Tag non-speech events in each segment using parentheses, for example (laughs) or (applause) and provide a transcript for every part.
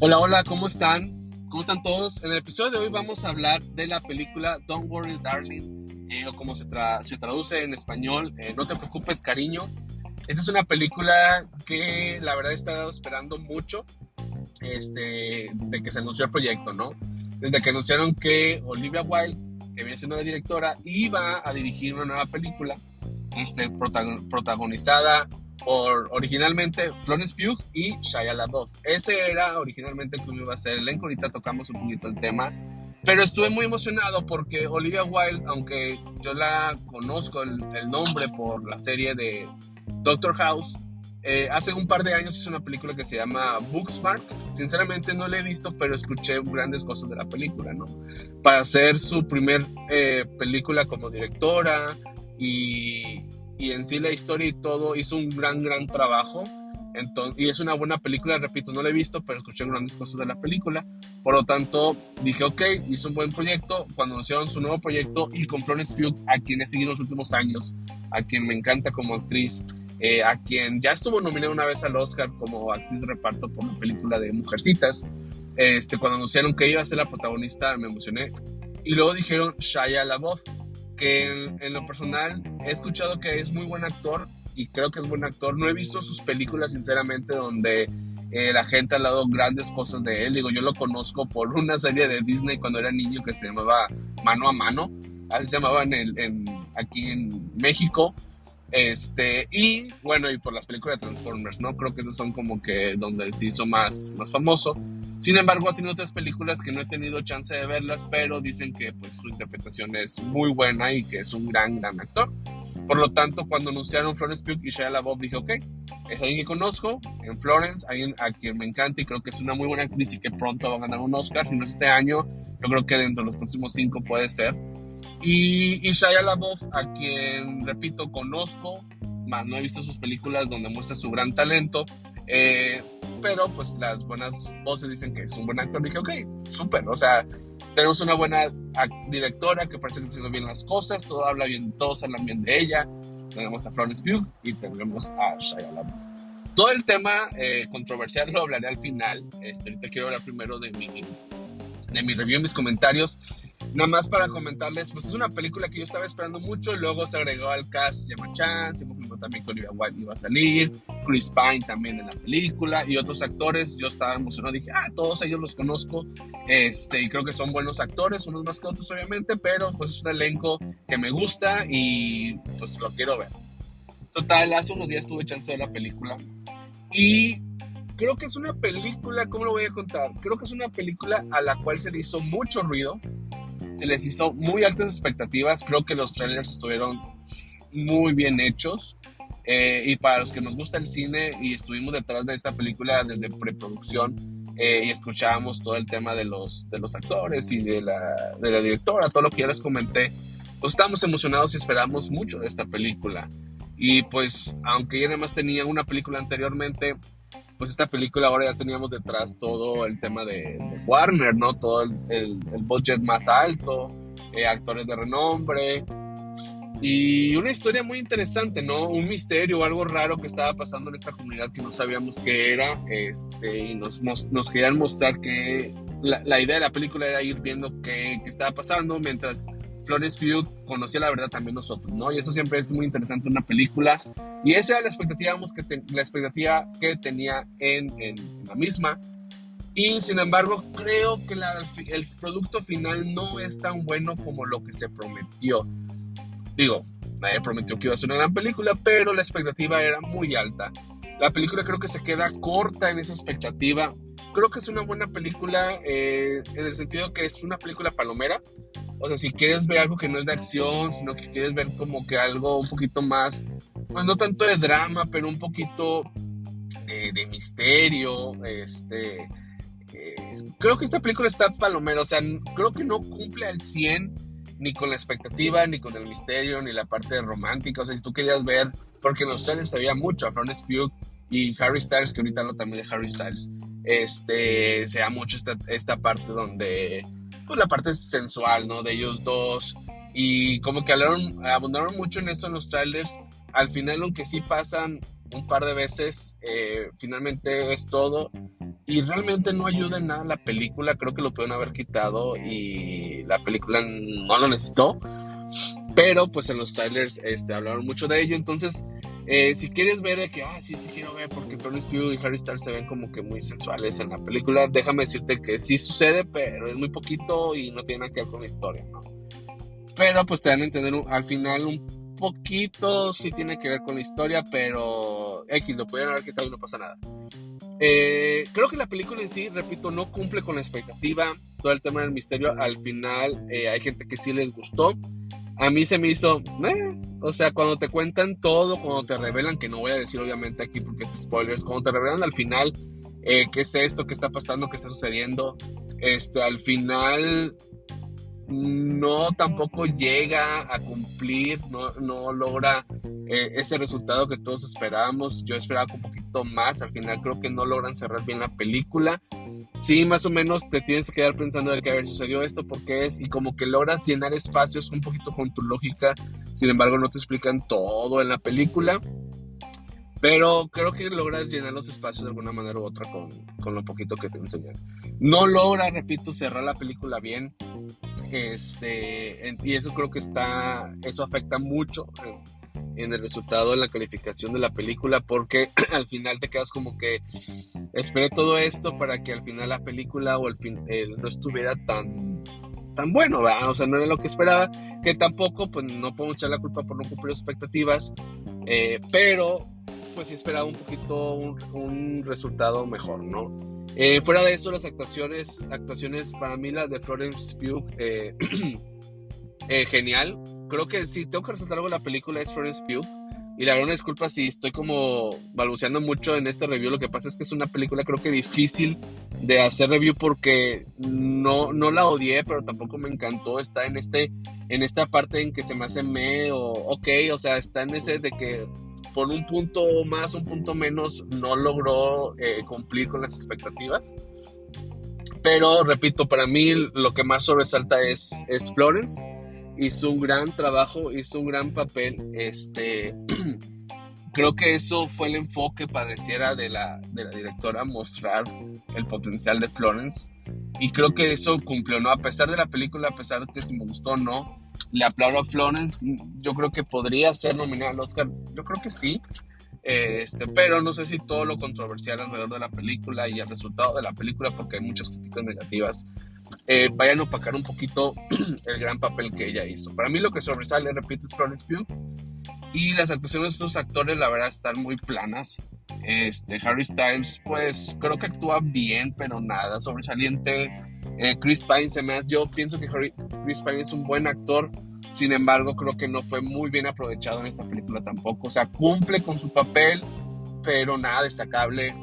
Hola, hola, ¿cómo están? ¿Cómo están todos? En el episodio de hoy vamos a hablar de la película Don't Worry Darling, eh, o como se, se, traduce en español, eh, No te preocupes cariño. Esta es una película que la verdad he estado esperando mucho este, desde que se anunció el proyecto, ¿no? Desde que anunciaron que Olivia Wilde, que viene siendo la directora, iba a dirigir una nueva película este, protagonizada originalmente Florence Pugh y Shia LaBeouf. Ese era originalmente como iba a ser el elenco, ahorita tocamos un poquito el tema, pero estuve muy emocionado porque Olivia Wilde, aunque yo la conozco el, nombre por la serie de Doctor House, eh, hace un par de años hizo una película que se llama Booksmart. Sinceramente no la he visto, pero escuché grandes cosas de la película, ¿no? Para hacer su primer eh, película como directora y, y en sí la historia y todo hizo un gran, gran trabajo. Entonces, y es una buena película, repito, no la he visto, pero escuché grandes cosas de la película. Por lo tanto, dije, ok, hizo un buen proyecto. Cuando anunciaron su nuevo proyecto y con Florence Pugh, a quien he seguido los últimos años, a quien me encanta como actriz, eh, a quien ya estuvo nominada una vez al Oscar como actriz de reparto por la película de Mujercitas. Este, cuando anunciaron que iba a ser la protagonista, me emocioné. Y luego dijeron Shia LaBeouf que en, lo personal he escuchado que es muy buen actor y creo que es buen actor. No he visto sus películas, sinceramente, donde eh, la gente ha hablado grandes cosas de él. Digo, yo lo conozco por una serie de Disney cuando era niño que se llamaba Mano a Mano. Así se llamaba en aquí en México. Este, y bueno, y por las películas de Transformers, ¿no? Creo que esos son como que donde se hizo más, más famoso. Sin embargo, ha tenido otras películas que no he tenido chance de verlas, pero dicen que pues su interpretación es muy buena y que es un gran, gran actor. Por lo tanto, cuando anunciaron Florence Pugh y Shia LaBeouf, dije, ok, es alguien que conozco en Florence, alguien a quien me encanta y creo que es una muy buena actriz y que pronto va a ganar un Oscar, si no es este año, yo creo que dentro de los próximos cinco puede ser. Y, Shia LaBeouf, a quien, repito, conozco, más no he visto sus películas donde muestra su gran talento, eh, pero pues las buenas voces dicen que es un buen actor. Dije, ok, súper, o sea, tenemos una buena directora que parece que está haciendo bien las cosas, todo habla bien, todos hablan bien de ella. Tenemos a Florence Pugh y tenemos a Shia LaBeouf. Todo el tema eh, controversial (laughs) lo hablaré al final. Este, quiero hablar primero de mi, de mi review, mis comentarios. Nada más para comentarles, pues es una película que yo estaba esperando mucho. Luego se agregó al cast Gemma Chan, se confirmó también que Olivia Wilde iba a salir, Chris Pine también en la película y otros actores. Yo estaba emocionado, dije, ah, todos ellos los conozco. Este, y creo que son buenos actores, unos más que otros, obviamente, pero pues es un elenco que me gusta y pues lo quiero ver. Total, hace unos días tuve chance de la película y creo que es una película, ¿cómo lo voy a contar? Creo que es una película a la cual se le hizo mucho ruido, se les hizo muy altas expectativas, creo que los trailers estuvieron muy bien hechos. Eh, y para los que nos gusta el cine y estuvimos detrás de esta película desde preproducción eh, y escuchábamos todo el tema de los, de los actores y de la, de la directora, todo lo que ya les comenté, pues estábamos emocionados y esperamos mucho de esta película. Y pues, aunque ya nada más tenía una película anteriormente, pues esta película ahora ya teníamos detrás todo el tema de, Warner, ¿no? Todo el, el, budget más alto, eh, actores de renombre y una historia muy interesante, ¿no? Un misterio, algo raro que estaba pasando en esta comunidad que no sabíamos qué era este, y nos, nos querían mostrar que la, la, idea de la película era ir viendo qué, qué estaba pasando mientras Florence Pugh conocía la verdad también nosotros, ¿no? Y eso siempre es muy interesante en una película. Y esa era la expectativa, que, la expectativa que tenía en, la misma. Y sin embargo, creo que el producto final no es tan bueno como lo que se prometió. Digo, nadie prometió que iba a ser una gran película, pero la expectativa era muy alta. La película creo que se queda corta en esa expectativa. Creo que es una buena película eh, en el sentido que es una película palomera. O sea, si quieres ver algo que no es de acción, sino que quieres ver como que algo un poquito más, pues no tanto de drama, pero un poquito de, misterio, este... Eh, creo que esta película está palomera, o sea, creo que no cumple al 100 ni con la expectativa, ni con el misterio, ni la parte romántica. O sea, si tú querías ver, porque en los trailers se veía mucho a Florence Pugh y Harry Styles, que ahorita hablo también de Harry Styles, este, se da mucho esta, esta parte donde pues la parte sensual, ¿no? De ellos dos. Y como que hablaron, abundaron mucho en eso en los trailers. Al final, aunque sí pasan un par de veces, eh, finalmente es todo. y realmente no ayuda en nada la película, creo que lo pueden haber quitado y la película no lo necesitó, pero pues en los trailers este, hablaron mucho de ello, entonces eh, si quieres ver de que, ah, sí, sí quiero ver porque Florence Pugh y Harry Styles se ven como que muy sensuales en la película, déjame decirte que sí sucede, pero es muy poquito y no tiene nada que ver con la historia, ¿no? Pero pues te dan a entender al final un poquito, sí tiene que ver con la historia, pero X, lo pudieron haber quitado y no pasa nada. Eh, creo que la película en sí, repito, no cumple con la expectativa. Todo el tema del misterio, al final eh, hay gente que sí les gustó. A mí se me hizo, o sea, cuando te cuentan todo, cuando te revelan, que no voy a decir obviamente aquí porque es spoilers, cuando te revelan al final eh, qué es esto, qué está pasando, qué está sucediendo, este, al final no tampoco llega a cumplir, no, no logra eh, ese resultado que todos esperábamos. Yo esperaba un poquito más, al final creo que no logran cerrar bien la película. Sí, más o menos te tienes que quedar pensando de que haber sucedido esto, porque es, y como que logras llenar espacios un poquito con tu lógica, sin embargo no te explican todo en la película. Pero creo que logras llenar los espacios de alguna manera u otra con, con lo poquito que te enseñan. No logra, repito, cerrar la película bien. Este, y eso creo que está, eso afecta mucho en, el resultado, en la calificación de la película, porque (clears throat) al final te quedas como que esperé todo esto para que al final la película o el fin no estuviera tan tan bueno, ¿verdad? O sea, no era lo que esperaba, que tampoco, pues no puedo echar la culpa por no cumplir expectativas, eh, pero pues sí esperaba un poquito un, resultado mejor, ¿no? Eh, fuera de eso, las actuaciones, actuaciones para mí la de Florence Pugh, eh, (clears throat) eh, genial. Creo que si tengo que resaltar algo la película es Florence Pugh. Y la verdad, disculpa si estoy como balbuceando mucho en este review. Lo que pasa es que es una película creo que difícil de hacer review porque no, no la odié, pero tampoco me encantó. Está en este en esta parte en que se me hace me o ok, o sea, está en ese de que por un punto más, un punto menos, no logró eh, cumplir con las expectativas. Pero repito, para mí lo que más sobresalta es, Florence. Hizo un gran trabajo, hizo un gran papel. Este, (clears throat) creo que eso fue el enfoque, pareciera, de la, de la directora, mostrar el potencial de Florence. Y creo que eso cumplió, ¿no? A pesar de la película, a pesar de que si me gustó o no, le aplaudo a Florence. Yo creo que podría ser nominada al Oscar. Yo creo que sí. Este, pero no sé si todo lo controversial alrededor de la película y el resultado de la película, porque hay muchas críticas negativas, eh, vayan a opacar un poquito (clears throat) el gran papel que ella hizo. Para mí lo que sobresale, repito, es Florence Pugh. Y las actuaciones de estos actores, la verdad, están muy planas. Este, Harry Styles, pues creo que actúa bien, pero nada sobresaliente. Eh, Chris Pine se me hace, yo pienso que Chris Pine es un buen actor, sin embargo creo que no fue muy bien aprovechado en esta película tampoco, o sea, cumple con su papel, pero nada destacable.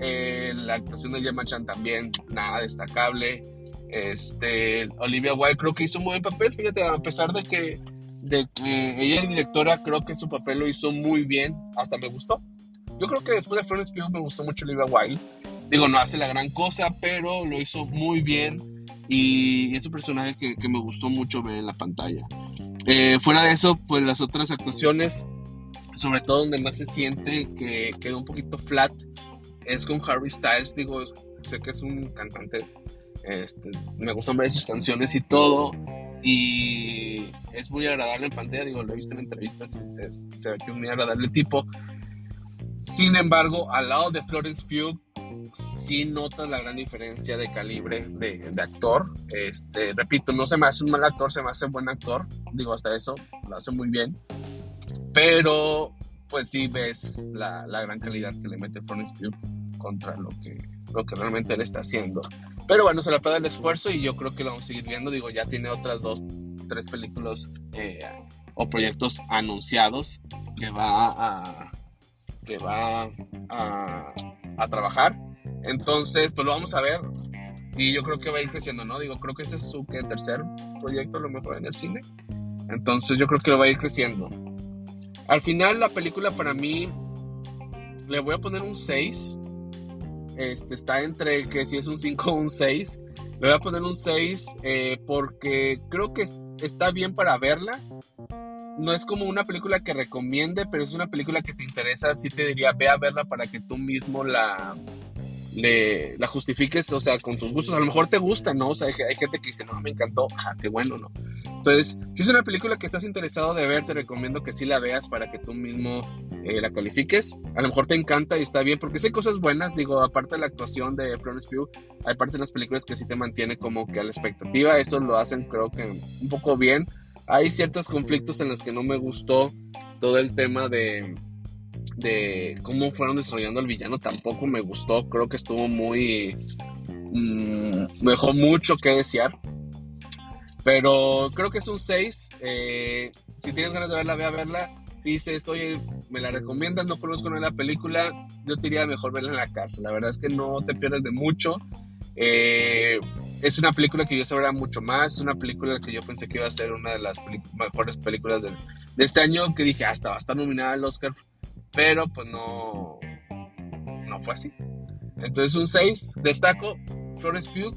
Eh, la actuación de Gemma Chan también, nada destacable. Este, Olivia Wilde creo que hizo un buen papel, fíjate, a pesar de que, de que ella es directora, creo que su papel lo hizo muy bien, hasta me gustó. Yo creo que después de Florence Pugh me gustó mucho Olivia Wilde. Digo, no hace la gran cosa, pero lo hizo muy bien y es un personaje que, me gustó mucho ver en la pantalla. Eh, fuera de eso, pues las otras actuaciones, sobre todo donde más se siente que quedó un poquito flat, es con Harry Styles. Digo, sé que es un cantante, este, me gustan ver sus canciones y todo. Y es muy agradable en pantalla, digo, lo he visto en entrevistas, se, ve que es muy agradable tipo. Sin embargo, al lado de Florence Pugh, sí notas la gran diferencia de calibre de, actor. Este, repito, no se me hace un mal actor, se me hace un buen actor. Digo, hasta eso, lo hace muy bien. Pero, pues sí ves la, gran calidad que le mete Florence Pugh contra lo que, lo que realmente él está haciendo. Pero bueno, se le puede el esfuerzo y yo creo que lo vamos a seguir viendo. Digo, ya tiene otras dos, tres películas eh, o proyectos anunciados que va a, que va a trabajar. Entonces, pues lo vamos a ver. Y yo creo que va a ir creciendo, ¿no? Digo, creo que ese es su tercer proyecto, a lo mejor en el cine. Entonces, yo creo que lo va a ir creciendo. Al final, la película para mí le voy a poner un 6. Este, está entre que si es un 5 o un 6. Le voy a poner un 6 eh, porque creo que está bien para verla no es como una película que recomiende, pero es una película que te interesa, sí te diría, ve a verla para que tú mismo la, le, la justifiques, o sea, con tus gustos. A lo mejor te gusta, ¿no? O sea, hay, gente que dice, no, me encantó, ah, qué bueno, ¿no? Entonces, si es una película que estás interesado de ver, te recomiendo que sí la veas para que tú mismo eh, la califiques. A lo mejor te encanta y está bien, porque hay cosas buenas, digo, aparte de la actuación de Florence Pugh, hay partes de las películas que sí te mantiene como que a la expectativa, eso lo hacen creo que un poco bien. Hay ciertos conflictos en los que no me gustó todo el tema de de cómo fueron desarrollando al villano tampoco me gustó. Creo que estuvo muy. Mmm, dejó mucho que desear. Pero creo que es un 6. Eh, si tienes ganas de verla, ve a verla. Si dices, oye, me la recomiendas, no conozco nada de la película, yo te diría mejor verla en la casa. La verdad es que no te pierdes de mucho. Eh, es una película que yo sabría mucho más. Es una película que yo pensé que iba a ser una de las mejores películas de, de, este año. Que dije, hasta va a estar nominada al Oscar pero pues no, no fue así. Entonces un 6, destaco Flores Pugh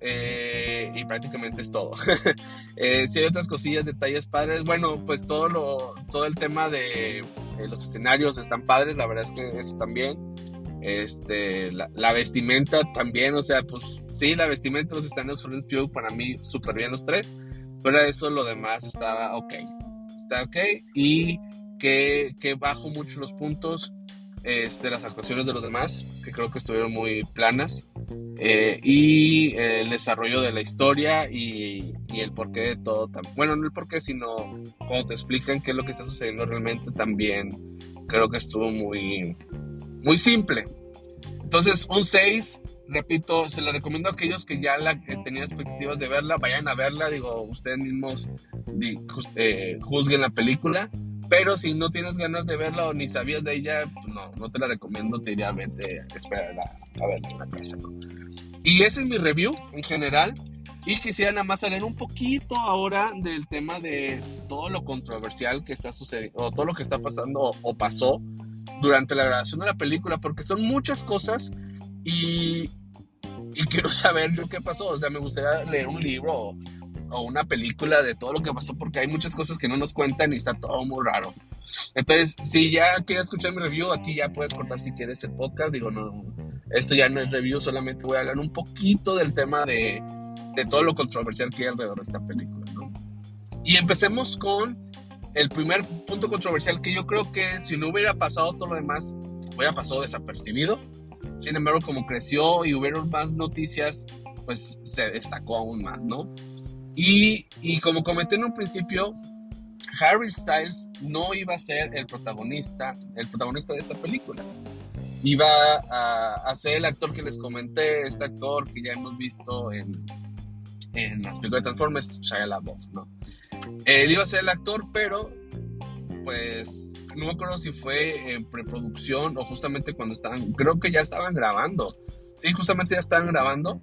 eh, y prácticamente es todo. (laughs) eh, si hay otras cosillas, detalles padres, bueno, pues todo, lo, todo el tema de los escenarios están padres, la verdad es que eso también. Este, la, vestimenta también, o sea, pues sí, la vestimenta los escenarios Florence Pugh para mí súper bien los tres, pero eso lo demás estaba ok. Está ok y que, bajo mucho los puntos este, las actuaciones de los demás, que creo que estuvieron muy planas, eh, y el desarrollo de la historia y, el porqué de todo. Bueno, no el porqué, sino cómo te explican qué es lo que está sucediendo realmente también. Creo que estuvo muy, muy simple. Entonces, un 6, repito, se lo recomiendo a aquellos que ya la, eh, tenían expectativas de verla, vayan a verla, digo, ustedes mismos eh, juzguen la película. Pero si no tienes ganas de verla o ni sabías de ella, pues no, no te la recomiendo, te diría vete a esperar a, verla en la casa. Y ese es mi review en general. Y quisiera nada más hablar un poquito ahora del tema de todo lo controversial que está sucediendo, o todo lo que está pasando o pasó durante la grabación de la película, porque son muchas cosas y, y quiero saber yo qué pasó. O sea, me gustaría leer un libro o una película de todo lo que pasó porque hay muchas cosas que no nos cuentan y está todo muy raro. Entonces, si ya quieres escuchar mi review, aquí ya puedes cortar si quieres el podcast. Digo, no, esto ya no es review, solamente voy a hablar un poquito del tema de, de todo lo controversial que hay alrededor de esta película. ¿no? Y empecemos con el primer punto controversial que yo creo que si no hubiera pasado todo lo demás, hubiera pasado desapercibido. Sin embargo, como creció y hubieron más noticias, pues se destacó aún más, ¿no? Y, y como comenté en un principio, Harry Styles no iba a ser el protagonista, el protagonista de esta película. Iba a, ser el actor que les comenté, este actor que ya hemos visto en, en las películas de Transformers, Shia LaBeouf, ¿no? Él iba a ser el actor, pero pues no me acuerdo si fue en preproducción o justamente cuando estaban, creo que ya estaban grabando. Sí, justamente ya estaban grabando.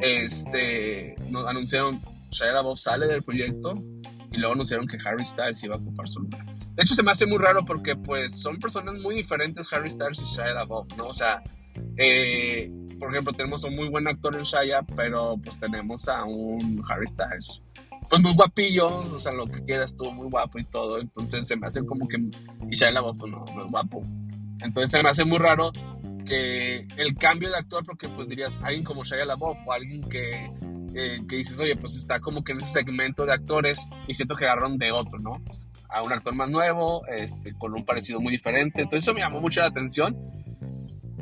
Este, nos anunciaron Shia LaBeouf sale del proyecto y luego anunciaron que Harry Styles iba a ocupar su lugar. De hecho, se me hace muy raro porque, pues, son personas muy diferentes Harry Styles y Shia LaBeouf, ¿no? O sea, eh, por ejemplo, tenemos a un muy buen actor en Shia, pero, pues, tenemos a un Harry Styles, pues, muy guapillo, o sea, lo que quieras tú, muy guapo y todo. Entonces, se me hace como que... Y Shia LaBeouf, pues, no, no es guapo. Entonces, se me hace muy raro que el cambio de actor, porque, pues, dirías, alguien como Shia LaBeouf o alguien que eh, que dices, oye, pues está como que en ese segmento de actores y siento que agarraron de otro, ¿no? A un actor más nuevo, este, con un parecido muy diferente. Entonces eso me llamó mucho la atención.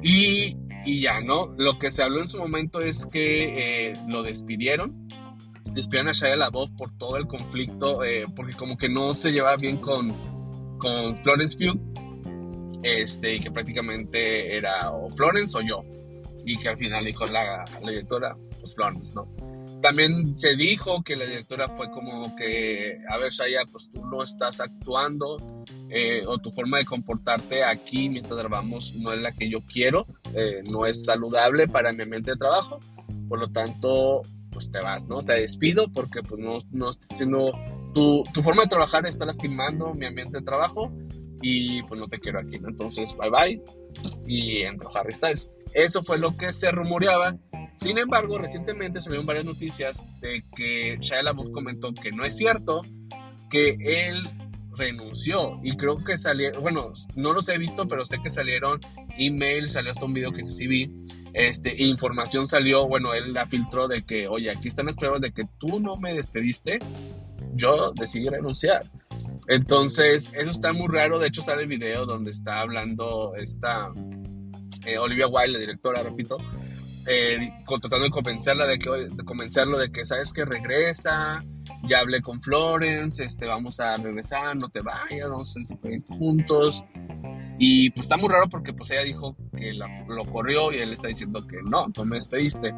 Y, y ya, ¿no? Lo que se habló en su momento es que eh, lo despidieron. Despidieron a Shia LaBeouf por todo el conflicto, eh, porque como que no se llevaba bien con, con Florence Pugh. Este, y que prácticamente era o Florence o yo. Y que al final dijo la, la directora, pues Florence, ¿no? También se dijo que la directora fue como que, a ver, Shaya, pues tú no estás actuando eh, o tu forma de comportarte aquí mientras grabamos no es la que yo quiero, eh, no es saludable para mi ambiente de trabajo, por lo tanto, pues te vas, ¿no? Te despido porque pues no, no siendo, tu, tu forma de trabajar está lastimando mi ambiente de trabajo y pues no te quiero aquí, ¿no? Entonces, bye bye y entró Harry Styles. Eso fue lo que se rumoreaba sin embargo, recientemente salieron varias noticias de que Shia LaBeouf comentó que no es cierto, que él renunció y creo que salieron, bueno, no los he visto, pero sé que salieron emails, salió hasta un video que sí vi, este, información salió, bueno, él la filtró de que, oye, aquí están las pruebas de que tú no me despediste, yo decidí renunciar. Entonces, eso está muy raro, de hecho sale el video donde está hablando esta eh, Olivia Wilde, la directora, repito, eh, tratando de convencerla de que, de convencerlo de que, sabes que regresa, ya hablé con Florence, este, vamos a regresar, no te vayas, vamos a hacer juntos. Y pues está muy raro porque pues ella dijo que lo corrió y él está diciendo que no, tú me despediste.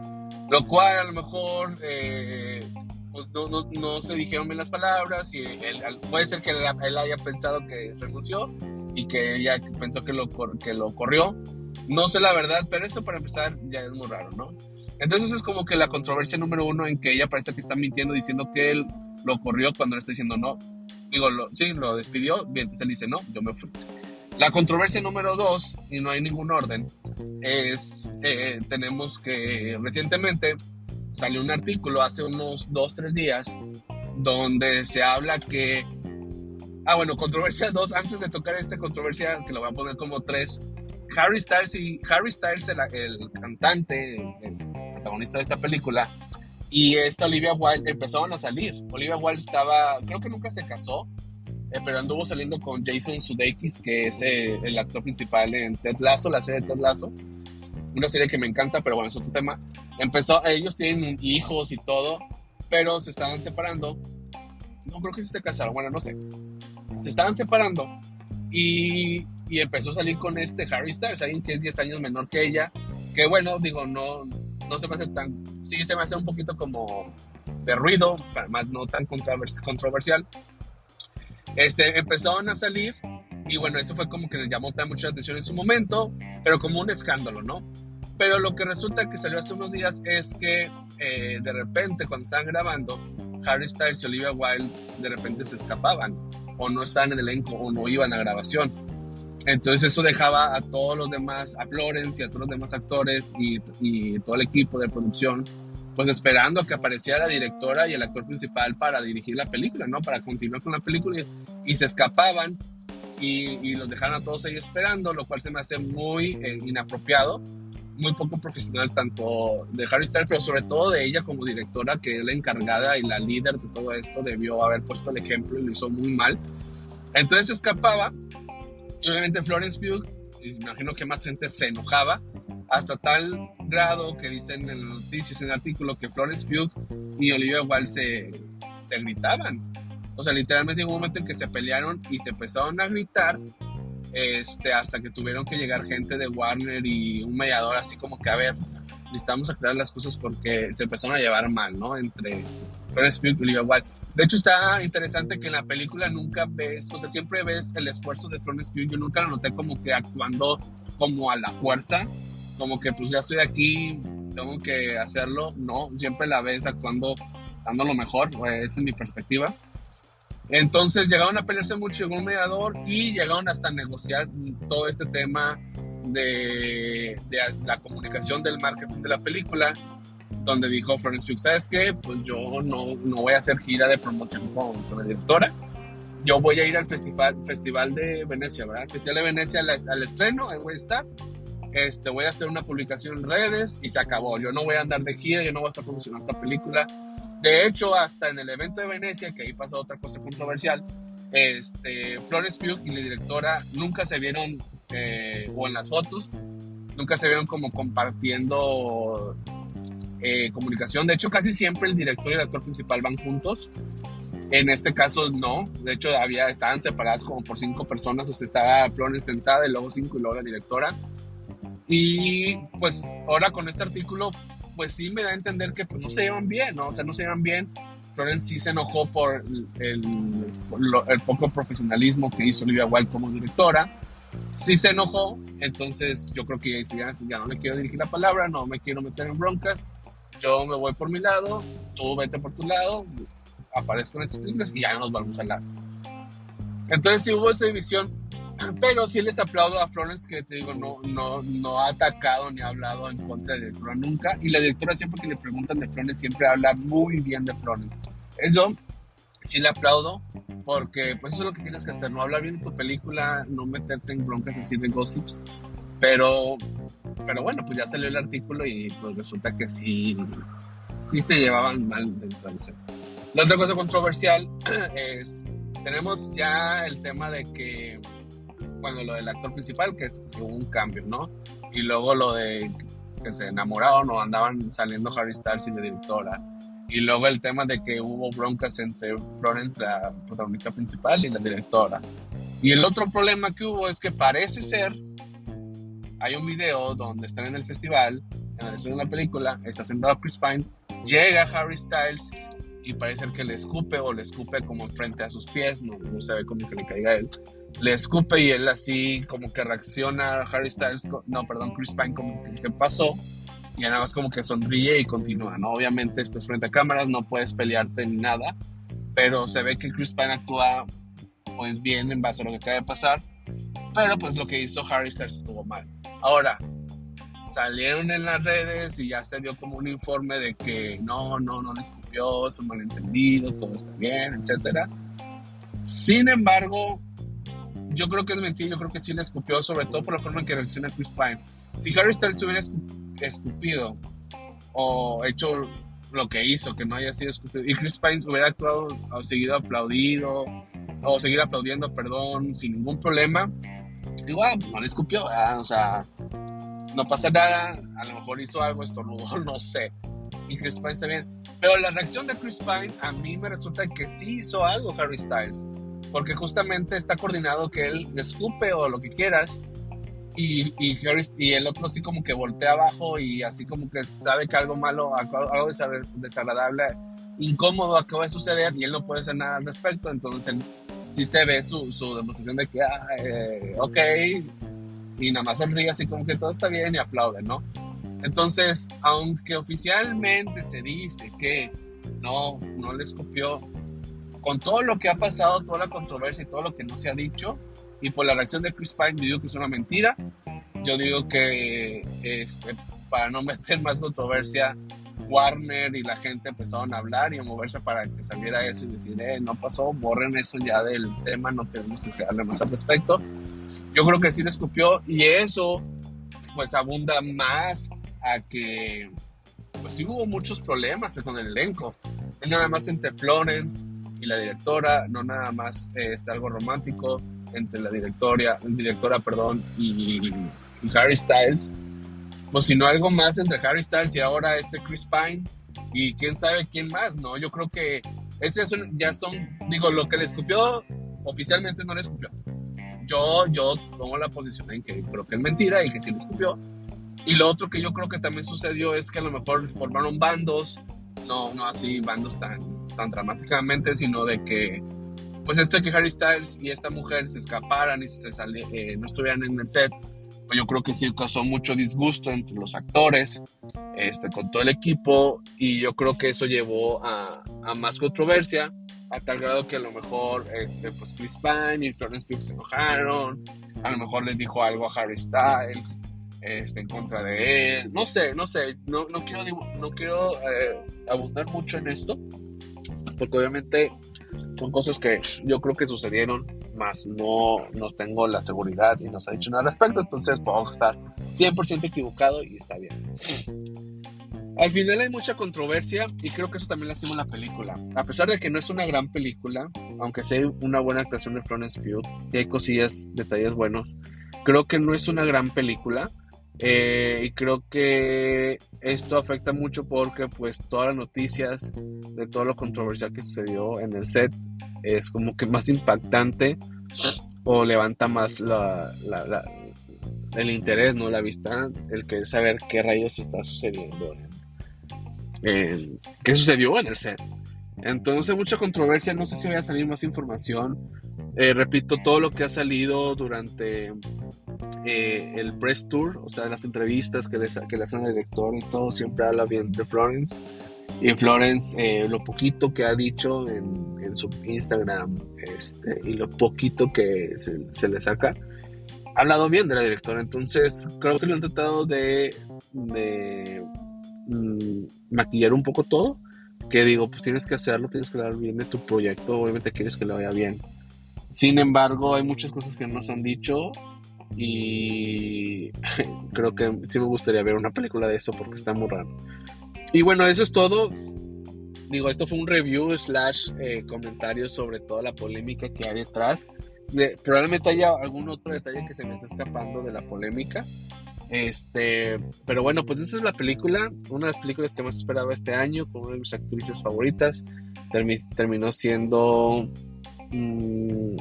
Lo cual a lo mejor eh, pues, no, no, no, se dijeron bien las palabras y él, puede ser que él, él, haya pensado que renunció y que ella pensó que lo, que lo corrió. No sé la verdad, pero eso para empezar ya es muy raro, ¿no? Entonces es como que la controversia número uno en que ella parece que está mintiendo diciendo que él lo corrió cuando le está diciendo no. Digo, sí, lo despidió, bien, entonces él dice no, yo me fui. La controversia número dos, y no hay ningún orden, es, eh, tenemos que recientemente salió un artículo hace unos dos, tres días, donde se habla que, ah, bueno, controversia dos, antes de tocar esta controversia, que lo voy a poner como tres, Harry Styles y Harry Styles, el, cantante, el, protagonista de esta película, y esta Olivia Wilde empezaban a salir. Olivia Wilde estaba, creo que nunca se casó, eh, pero anduvo saliendo con Jason Sudeikis, que es eh, el actor principal en Ted Lasso, la serie de Ted Lasso. Una serie que me encanta, pero bueno, es otro tema. Empezó, ellos tienen hijos y todo, pero se estaban separando. No creo que se casaron, bueno, no sé. Se estaban separando y, y empezó a salir con este Harry Styles, alguien que es 10 años menor que ella. Que bueno, digo, no, no se me hace tan. Sí, se me hace un poquito como de ruido, más no tan controversial. Este, empezaron a salir y bueno, eso fue como que les llamó tan mucha atención en su momento, pero como un escándalo, ¿no? Pero lo que resulta que salió hace unos días es que eh, de repente cuando estaban grabando, Harry Styles y Olivia Wilde de repente se escapaban o no estaban en el elenco o no iban a grabación. Entonces eso dejaba a todos los demás, a Florence y a todos los demás actores y, todo el equipo de producción, pues esperando que apareciera la directora y el actor principal para dirigir la película, ¿no? Para continuar con la película y, se escapaban y, y, los dejaron a todos ahí esperando, lo cual se me hace muy eh, inapropiado, muy poco profesional tanto de Harry Styles, pero sobre todo de ella como directora, que es la encargada y la líder de todo esto, debió haber puesto el ejemplo y lo hizo muy mal. Entonces se escapaba y obviamente Florence Pugh, imagino que más gente se enojaba, hasta tal grado que dicen en las noticias, en el artículo, que Florence Pugh y Olivia Wilde se, se gritaban. O sea, literalmente hubo un momento en que se pelearon y se empezaron a gritar este, hasta que tuvieron que llegar gente de Warner y un mediador así como que, a ver, necesitamos aclarar las cosas porque se empezaron a llevar mal, ¿no? Entre Florence Pugh y Olivia Wilde. De hecho, está interesante que en la película nunca ves, o sea, siempre ves el esfuerzo de Florence Pugh. Yo nunca lo noté como que actuando como a la fuerza, como que pues ya estoy aquí, tengo que hacerlo. No, siempre la ves actuando, dando lo mejor, esa es mi perspectiva. Entonces llegaron a pelearse mucho con un mediador y llegaron hasta negociar todo este tema de la comunicación del marketing de la película donde dijo Florence Pugh, ¿sabes qué? Pues yo no, no voy a hacer gira de promoción con, la directora. Yo voy a ir al festival, festival de Venecia, ¿verdad? Festival de Venecia al, estreno, ahí voy a estar. Este, voy a hacer una publicación en redes y se acabó. Yo no voy a andar de gira, yo no voy a estar promocionando esta película. De hecho, hasta en el evento de Venecia, que ahí pasó otra cosa controversial, este, Florence Pugh y la directora nunca se vieron, eh, o en las fotos, nunca se vieron como compartiendo eh, comunicación. De hecho, casi siempre el director y el actor principal van juntos. En este caso no, de hecho había, estaban separadas como por cinco personas, o sea, estaba Flores sentada y luego cinco y luego la directora. Y pues ahora con este artículo, pues sí me da a entender que pues, no se llevan bien, ¿no? O sea, no se llevan bien. Florence sí se enojó por el, el, poco profesionalismo que hizo Olivia Wilde como directora. Sí se enojó, entonces yo creo que ya, ya no le quiero dirigir la palabra, no me quiero meter en broncas yo me voy por mi lado, tú vete por tu lado, aparezco en películas y ya nos vamos a hablar. Entonces sí hubo esa división, (clears throat) pero sí les aplaudo a Florence que te digo, no, no, no ha atacado ni ha hablado en contra de la directora nunca. Y la directora siempre que le preguntan de Florence siempre habla muy bien de Florence. Eso sí le aplaudo. Porque pues eso es lo que tienes que hacer, no hablar bien de tu película, no meterte en broncas así de gossips, pero, pero bueno, pues ya salió el artículo y pues resulta que sí, sí se llevaban mal dentro del set. La otra cosa controversial (clears throat) es, tenemos ya el tema de que, bueno, lo del actor principal, que, es, que hubo un cambio, ¿no? Y luego lo de que se enamoraron o andaban saliendo Harry Styles y la directora. Y luego el tema de que hubo broncas entre Florence, la protagonista principal, y la directora. Y el otro problema que hubo es que parece ser, hay un video donde están en el festival, en estudio de la película, está sentado Chris Pine, llega Harry Styles y parece que le escupe o le escupe como frente a sus pies, no, no se ve como que le caiga a él. Le escupe y él así como que reacciona, Harry Styles, no, perdón, Chris Pine como que ¿qué pasó? Y nada más como que sonríe y continúa, ¿no? Obviamente estás frente a cámaras, no puedes pelearte ni nada, pero se ve que Chris Pine actúa pues bien en base a lo que acaba de pasar, pero pues lo que hizo Harry Styles estuvo mal. Ahora, salieron en las redes y ya se dio como un informe de que no, no, no le escupió, es un malentendido, todo está bien, etc. Sin embargo, yo creo que es mentira, yo creo que sí le escupió, sobre todo por la forma en que reacciona Chris Pine. Si Harry Styles hubiera escupido o hecho lo que hizo, que no haya sido escupido, y Chris Pine hubiera actuado o seguido aplaudido, o seguir aplaudiendo, perdón, sin ningún problema, igual, no le escupió, o sea, no pasa nada, a lo mejor hizo algo, estornudó, (laughs) no sé. Y Chris Pine bien. Pero la reacción de Chris Pine a mí me resulta que sí hizo algo Harry Styles. Porque justamente está coordinado que él escupe o lo que quieras. Y, y, y el otro así como que voltea abajo y así como que sabe que algo malo, algo desagradable, incómodo acaba de suceder y él no puede hacer nada al respecto. Entonces sí se ve su, su demostración de que, ah, eh, ok, y nada más sonríe así como que todo está bien y aplaude, ¿no? Entonces, aunque oficialmente se dice que no, no le escupió, con todo lo que ha pasado, toda la controversia y todo lo que no se ha dicho, y por la reacción de Chris Pine, yo digo que es una mentira. Yo digo que este, para no meter más controversia, Warner y la gente empezaron a hablar y a moverse para que saliera eso y decir, eh, no pasó, borren eso ya del tema, no queremos que se hable más al respecto. Yo creo que sí le escupió y eso pues abunda más a que pues sí hubo muchos problemas con el elenco. Nada más entre Florence y la directora, no nada más eh, está algo romántico entre la directora, directora perdón, y, y Harry Styles, pues sino algo más entre Harry Styles y ahora este Chris Pine y quién sabe quién más, ¿no? Yo creo que estos ya son, digo, lo que le escupió oficialmente no le escupió yo, yo tomo la posición en que creo que es mentira y que sí le escupió. Y lo otro que yo creo que también sucedió es que a lo mejor formaron bandos, no, no así bandos tan, tan dramáticamente, sino de que, pues esto de que Harry Styles y esta mujer se escaparan y se sale, eh, no estuvieran en el set, pues yo creo que sí causó mucho disgusto entre los actores, este, con todo el equipo, y yo creo que eso llevó a, a más controversia a tal grado que a lo mejor este, pues Chris Pine y Florence Pugh se enojaron, a lo mejor les dijo algo a Harry Styles este, en contra de él, no sé, no sé, no, no quiero, no quiero eh, abundar mucho en esto, porque obviamente son cosas que yo creo que sucedieron, más no, no tengo la seguridad y no se ha dicho nada al respecto, entonces puedo estar 100% equivocado y está bien. Al final hay mucha controversia y creo que eso también lastima la película. A pesar de que no es una gran película, aunque sea una buena actuación de Florence Pugh y hay cosillas, detalles buenos, creo que no es una gran película. Eh, y creo que esto afecta mucho porque pues todas las noticias de todo lo controversial que sucedió en el set es como que más impactante o levanta más la, el interés, ¿no? La vista, el querer saber qué rayos está sucediendo qué sucedió en el set. Entonces, mucha controversia, no sé si vaya a salir más información. Eh, repito, todo lo que ha salido durante eh, el press tour, o sea, las entrevistas que, que le hacen al director y todo, siempre habla bien de Florence. Y Florence, eh, lo poquito que ha dicho en, su Instagram este, y lo poquito que se, le saca, ha hablado bien de la directora. Entonces, creo que lo han tratado de, de Mm, maquillar un poco todo que digo, pues tienes que hacerlo, tienes que hablar bien de tu proyecto, obviamente quieres que le vaya bien. Sin embargo, hay muchas cosas que no nos han dicho y (laughs) creo que sí me gustaría ver una película de eso porque está muy raro. Y bueno, eso es todo. Digo, esto fue un review slash eh, comentario sobre toda la polémica que hay detrás. probablemente haya algún otro detalle que se me esté escapando de la polémica. Este, pero bueno, pues esta es la película, una de las películas que más esperaba este año, con una de mis actrices favoritas. terminó siendo. Mm,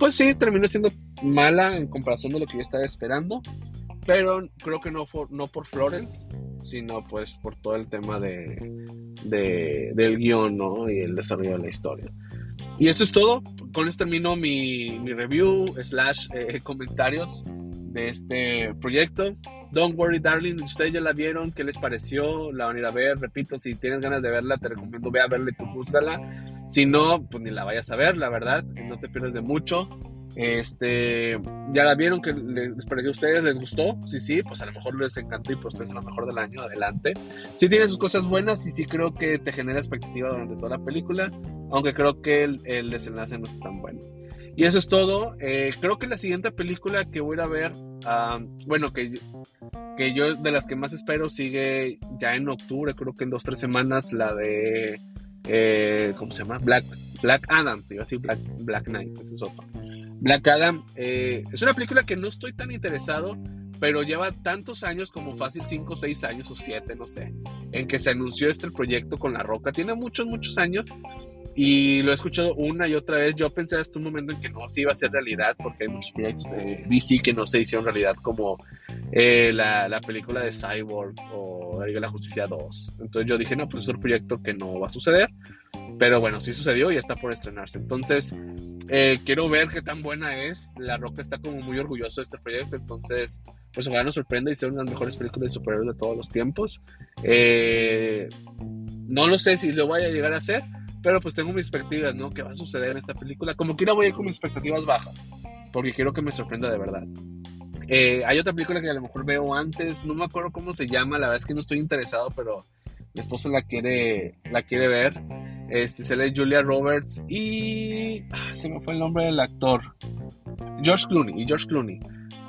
pues sí, terminó siendo mala en comparación de lo que yo estaba esperando. Pero creo que no, por, no por Florence, sino pues por todo el tema de, del guion ¿no? y el desarrollo de la historia. Y eso es todo. Con esto termino mi, mi review slash eh, comentarios de este proyecto. Don't worry, darling. Ustedes ya la vieron. ¿Qué les pareció? La van a ir a ver. Repito, si tienes ganas de verla, te recomiendo ve a verla y tú juzgala. Si no, pues ni la vayas a ver, la verdad. No te pierdes de mucho. Este, ya la vieron, que les pareció a ustedes? ¿Les gustó? Sí, sí, pues a lo mejor les encantó y pues es lo mejor del año, adelante. Sí tiene sus cosas buenas y sí creo que te genera expectativa durante toda la película, aunque creo que el, el desenlace no es tan bueno. Y eso es todo. Eh, creo que la siguiente película que voy a ver, bueno, que, que yo de las que más espero sigue ya en octubre, creo que en dos, tres semanas, la de, eh, ¿cómo se llama? Black, Black Adam, iba así Black, Black Knight, Black Adam eh, es una película que no estoy tan interesado, pero lleva tantos años, como fácil 5, 6 años o 7, no sé, en que se anunció este proyecto con La Roca. Tiene muchos, muchos años y lo he escuchado una y otra vez. Yo pensé hasta un momento en que no se iba a ser realidad, porque hay muchos proyectos de DC que no se hicieron realidad, como eh, la, la, película de Cyborg o La Justicia 2. Entonces yo dije, no, pues es un proyecto que no va a suceder. Pero bueno, sí sucedió y está por estrenarse. Entonces, eh, quiero ver qué tan buena es. La Roca está como muy orgulloso de este proyecto. Entonces, pues ojalá nos sorprenda y sea una de las mejores películas de superhéroes de todos los tiempos. Eh, no lo sé si lo vaya a llegar a hacer pero pues tengo mis expectativas, ¿no? ¿Qué va a suceder en esta película? Como quiera voy a ir con mis expectativas bajas, porque quiero que me sorprenda de verdad. Eh, hay otra película que a lo mejor veo antes, no me acuerdo cómo se llama, la verdad es que no estoy interesado, pero mi esposa la quiere, la quiere ver. Este, se lee Julia Roberts y... Ah, se me fue el nombre del actor. George Clooney, y George Clooney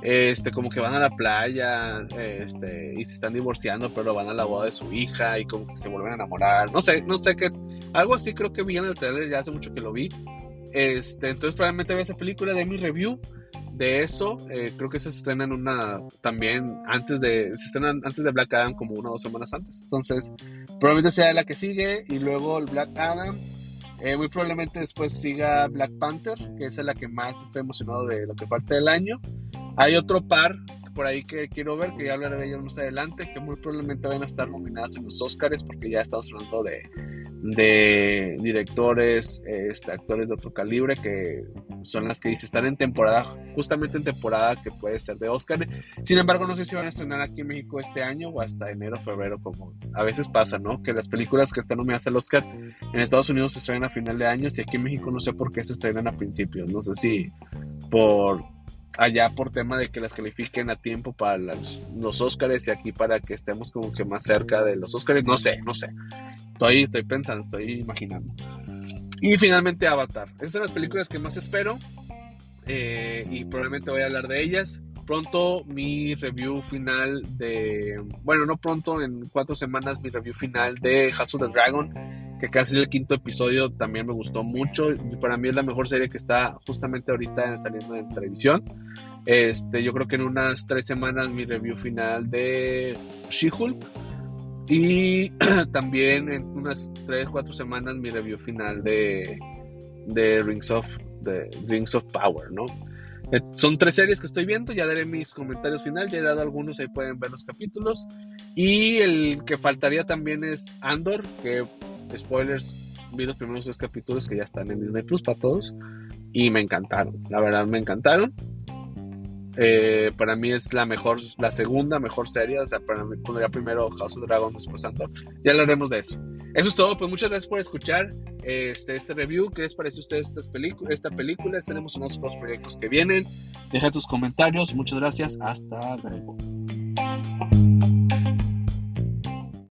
este, como que van a la playa, este, y se están divorciando, pero van a la boda de su hija y como que se vuelven a enamorar. No sé, no sé qué, algo así creo que vi en el trailer, ya hace mucho que lo vi. Este, entonces probablemente vea esa película de mi review de eso. Eh, creo que se estrena en una también antes de, se antes de Black Adam como una o dos semanas antes. Entonces, probablemente sea la que sigue y luego el Black Adam. Eh, muy probablemente después siga Black Panther, que es la que más estoy emocionado de lo que parte del año. Hay otro par por ahí que quiero ver, que ya hablaré de ellos más adelante, que muy probablemente van a estar nominadas en los Oscars, porque ya estamos hablando de, de directores, este, actores de otro calibre, que son las que dice están en temporada, justamente en temporada que puede ser de Oscar. Sin embargo, no sé si van a estrenar aquí en México este año o hasta enero febrero, como a veces pasa, ¿no? Que las películas que están nominadas al Oscar en Estados Unidos se estrenan a final de año y aquí en México no sé por qué se estrenan a principios. No sé si por allá por tema de que las califiquen a tiempo para los, Oscars y aquí para que estemos como que más cerca de los Oscars, no sé, no sé. Estoy, estoy pensando, estoy imaginando. Y finalmente Avatar. Estas son las películas que más espero eh, y probablemente voy a hablar de ellas. Pronto mi review final de, bueno, no pronto, en cuatro semanas mi review final de House of the Dragon que casi el quinto episodio también me gustó mucho. Para mí es la mejor serie que está justamente ahorita saliendo en televisión. Este, yo creo que en unas tres semanas mi review final de She-Hulk. Y (clears throat) también en unas tres, cuatro semanas mi review final de, de Rings of, de Rings of Power, ¿no? Eh, son tres series que estoy viendo, ya daré mis comentarios final, ya he dado algunos, ahí pueden ver los capítulos. Y el que faltaría también es Andor, que spoilers, vi los primeros dos capítulos que ya están en Disney Plus para todos y me encantaron, la verdad me encantaron. Eh, para mí es la mejor, la segunda mejor serie, o sea, para mí pondría primero House of Dragon, después Andor. Ya hablaremos de eso. Eso es todo, pues muchas gracias por escuchar este, este review. ¿Qué les parece a ustedes esta, esta película? Tenemos unos otros proyectos que vienen. Deja tus comentarios. Muchas gracias. Hasta luego.